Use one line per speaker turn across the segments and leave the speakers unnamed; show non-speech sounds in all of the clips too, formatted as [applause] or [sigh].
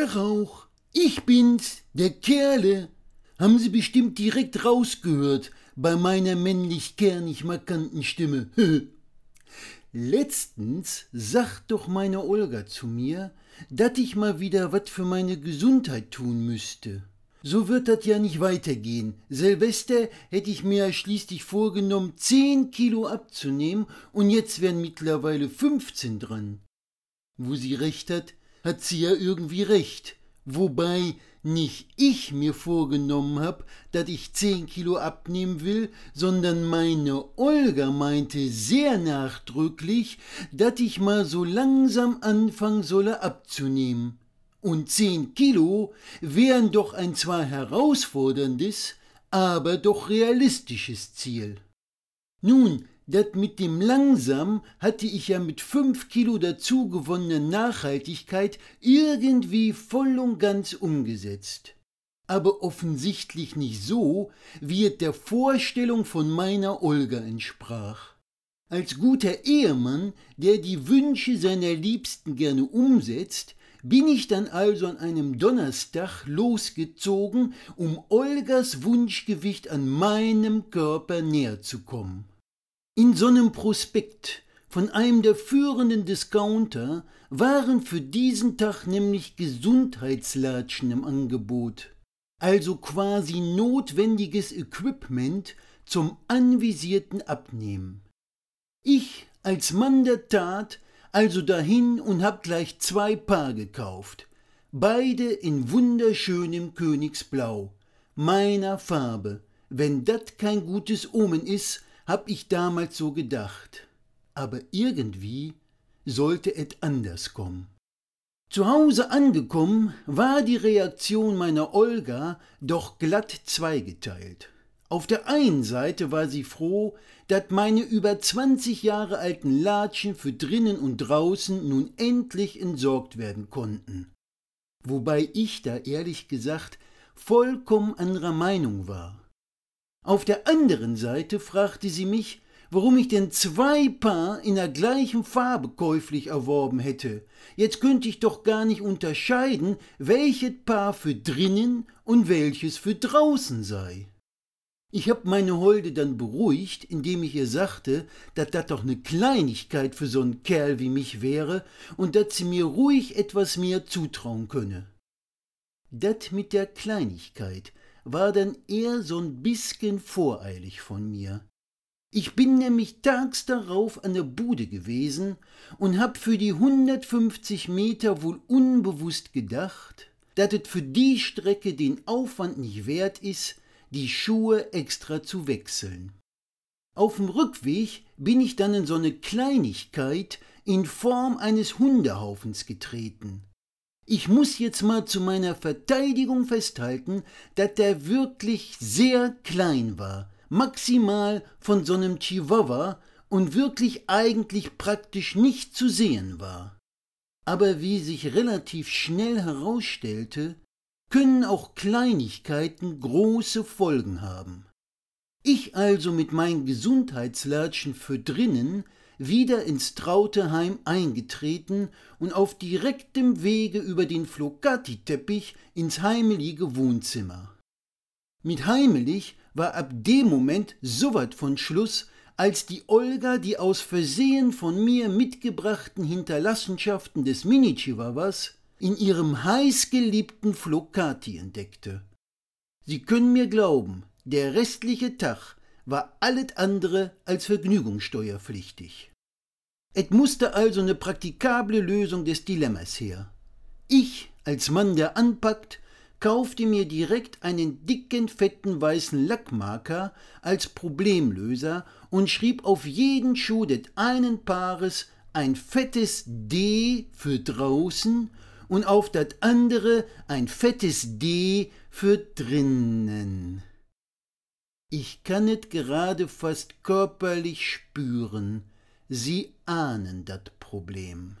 Der Rauch. Ich bin's, der Kerle. Haben Sie bestimmt direkt rausgehört bei meiner männlich-kernig markanten Stimme. [laughs] Letztens sagt doch meine Olga zu mir, dass ich mal wieder was für meine Gesundheit tun müsste. So wird das ja nicht weitergehen. Silvester hätte ich mir schließlich vorgenommen, 10 Kilo abzunehmen und jetzt wären mittlerweile 15 dran. Wo sie recht hat, hat sie ja irgendwie recht. Wobei nicht ich mir vorgenommen hab, dass ich 10 Kilo abnehmen will, sondern meine Olga meinte sehr nachdrücklich, dass ich mal so langsam anfangen solle abzunehmen. Und 10 Kilo wären doch ein zwar herausforderndes, aber doch realistisches Ziel. Nun, das mit dem langsam hatte ich ja mit fünf Kilo dazu gewonnenen Nachhaltigkeit irgendwie voll und ganz umgesetzt. Aber offensichtlich nicht so, wie es der Vorstellung von meiner Olga entsprach. Als guter Ehemann, der die Wünsche seiner Liebsten gerne umsetzt, bin ich dann also an einem Donnerstag losgezogen, um Olgas Wunschgewicht an meinem Körper näher zu kommen. In so einem Prospekt von einem der führenden Discounter waren für diesen Tag nämlich Gesundheitslatschen im Angebot, also quasi notwendiges Equipment zum anvisierten Abnehmen. Ich als Mann der Tat also dahin und hab gleich zwei Paar gekauft, beide in wunderschönem Königsblau, meiner Farbe. Wenn dat kein gutes Omen is, hab ich damals so gedacht. Aber irgendwie sollte et anders kommen. Zu Hause angekommen war die Reaktion meiner Olga doch glatt zweigeteilt. Auf der einen Seite war sie froh, dass meine über 20 Jahre alten Latschen für drinnen und draußen nun endlich entsorgt werden konnten. Wobei ich da ehrlich gesagt vollkommen anderer Meinung war. Auf der anderen Seite fragte sie mich, warum ich denn zwei Paar in der gleichen Farbe käuflich erworben hätte. Jetzt könnte ich doch gar nicht unterscheiden, welches Paar für drinnen und welches für draußen sei. Ich hab meine Holde dann beruhigt, indem ich ihr sagte, dass das doch ne Kleinigkeit für so'n Kerl wie mich wäre und dass sie mir ruhig etwas mehr zutrauen könne. Dat mit der Kleinigkeit, war dann eher so'n bisschen voreilig von mir. Ich bin nämlich tags darauf an der Bude gewesen und hab für die 150 Meter wohl unbewusst gedacht, dass es für die Strecke den Aufwand nicht wert ist, die Schuhe extra zu wechseln. Auf dem Rückweg bin ich dann in so eine Kleinigkeit in Form eines Hundehaufens getreten. Ich muss jetzt mal zu meiner Verteidigung festhalten, dass der wirklich sehr klein war, maximal von so einem Chihuahua und wirklich eigentlich praktisch nicht zu sehen war. Aber wie sich relativ schnell herausstellte, können auch Kleinigkeiten große Folgen haben. Ich also mit meinen Gesundheitslatschen für drinnen wieder ins Trauteheim eingetreten und auf direktem Wege über den Flocati-Teppich ins heimelige Wohnzimmer. Mit heimelig war ab dem Moment so wat von Schluss, als die Olga die aus Versehen von mir mitgebrachten Hinterlassenschaften des Mini-Chihuahuas in ihrem heißgeliebten Flocati entdeckte. Sie können mir glauben, der restliche Tag war alles andere als vergnügungssteuerpflichtig. Es musste also eine praktikable Lösung des Dilemmas her. Ich, als Mann, der anpackt, kaufte mir direkt einen dicken, fetten weißen Lackmarker als Problemlöser und schrieb auf jeden Schuh des einen Paares ein fettes D für draußen und auf das andere ein fettes D für drinnen. Ich kann es gerade fast körperlich spüren, Sie ahnen das Problem.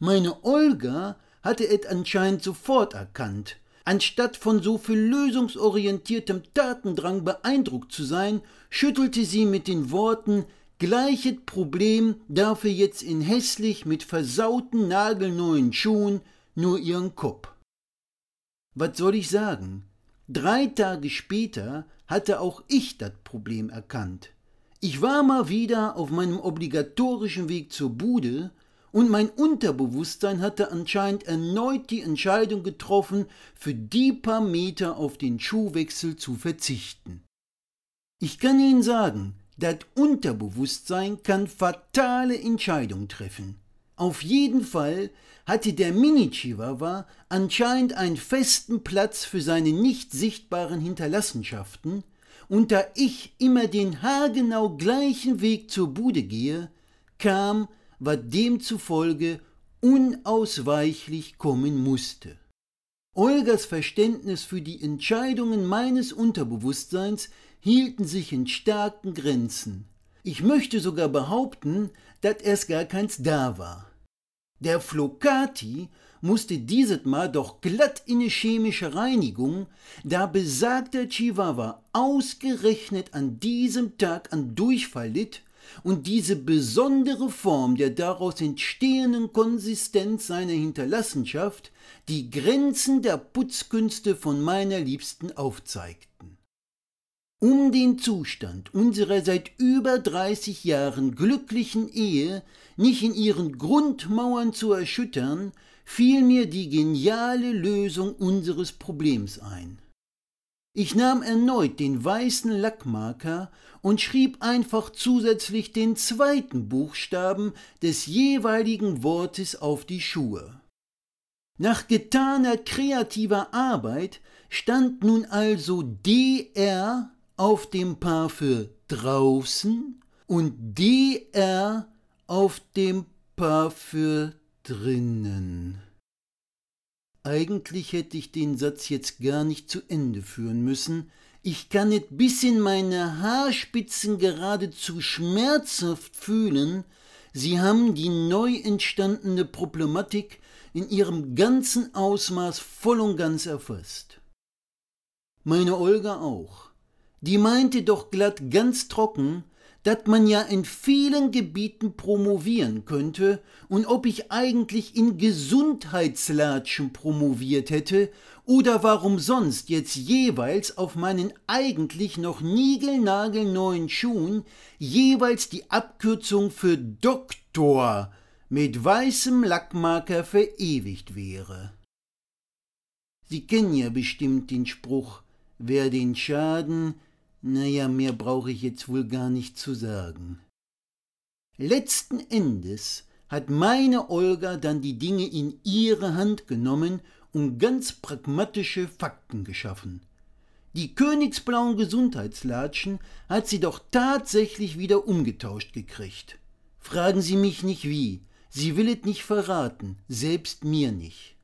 Meine Olga hatte es anscheinend sofort erkannt. Anstatt von so viel lösungsorientiertem Tatendrang beeindruckt zu sein, schüttelte sie mit den Worten Gleiches Problem dafür jetzt in hässlich mit versauten nagelneuen Schuhen nur ihren Kopf. Was soll ich sagen? Drei Tage später hatte auch ich das Problem erkannt. Ich war mal wieder auf meinem obligatorischen Weg zur Bude und mein Unterbewusstsein hatte anscheinend erneut die Entscheidung getroffen, für die paar Meter auf den Schuhwechsel zu verzichten. Ich kann Ihnen sagen, das Unterbewusstsein kann fatale Entscheidungen treffen. Auf jeden Fall hatte der Mini-Chihuahua anscheinend einen festen Platz für seine nicht sichtbaren Hinterlassenschaften, und da ich immer den haargenau gleichen Weg zur Bude gehe, kam, was demzufolge unausweichlich kommen musste. Olgas Verständnis für die Entscheidungen meines Unterbewusstseins hielten sich in starken Grenzen. Ich möchte sogar behaupten, dass erst gar keins da war. Der Flocati musste dieses Mal doch glatt in eine chemische Reinigung, da besagter Chihuahua ausgerechnet an diesem Tag an Durchfall litt und diese besondere Form der daraus entstehenden Konsistenz seiner Hinterlassenschaft die Grenzen der Putzkünste von meiner Liebsten aufzeigten. Um den Zustand unserer seit über 30 Jahren glücklichen Ehe nicht in ihren Grundmauern zu erschüttern, fiel mir die geniale Lösung unseres Problems ein. Ich nahm erneut den weißen Lackmarker und schrieb einfach zusätzlich den zweiten Buchstaben des jeweiligen Wortes auf die Schuhe. Nach getaner kreativer Arbeit stand nun also DR auf dem Paar für draußen und DR auf dem Paar für drinnen. Eigentlich hätte ich den Satz jetzt gar nicht zu Ende führen müssen. Ich kann es bis in meine Haarspitzen geradezu schmerzhaft fühlen. Sie haben die neu entstandene Problematik in ihrem ganzen Ausmaß voll und ganz erfasst. Meine Olga auch die meinte doch glatt ganz trocken, dass man ja in vielen Gebieten promovieren könnte und ob ich eigentlich in Gesundheitslatschen promoviert hätte oder warum sonst jetzt jeweils auf meinen eigentlich noch niegelnagelneuen Schuhen jeweils die Abkürzung für Doktor mit weißem Lackmarker verewigt wäre. Sie kennen ja bestimmt den Spruch, wer den Schaden naja, mehr brauche ich jetzt wohl gar nicht zu sagen. Letzten Endes hat meine Olga dann die Dinge in ihre Hand genommen und ganz pragmatische Fakten geschaffen. Die königsblauen Gesundheitslatschen hat sie doch tatsächlich wieder umgetauscht gekriegt. Fragen Sie mich nicht wie, sie will es nicht verraten, selbst mir nicht.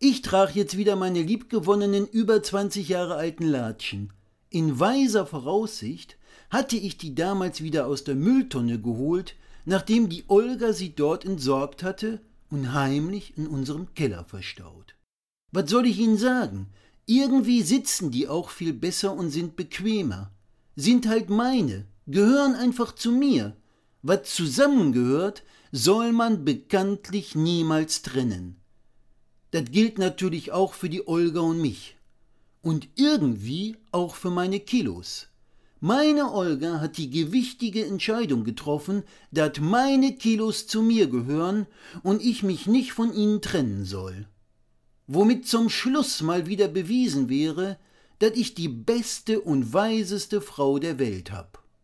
Ich trag jetzt wieder meine liebgewonnenen über 20 Jahre alten Latschen, in weiser Voraussicht hatte ich die damals wieder aus der Mülltonne geholt, nachdem die Olga sie dort entsorgt hatte und heimlich in unserem Keller verstaut. Was soll ich Ihnen sagen? Irgendwie sitzen die auch viel besser und sind bequemer. Sind halt meine, gehören einfach zu mir. Was zusammengehört, soll man bekanntlich niemals trennen. Das gilt natürlich auch für die Olga und mich und irgendwie auch für meine Kilos. Meine Olga hat die gewichtige Entscheidung getroffen, dass meine Kilos zu mir gehören und ich mich nicht von ihnen trennen soll. Womit zum Schluss mal wieder bewiesen wäre, dass ich die beste und weiseste Frau der Welt hab.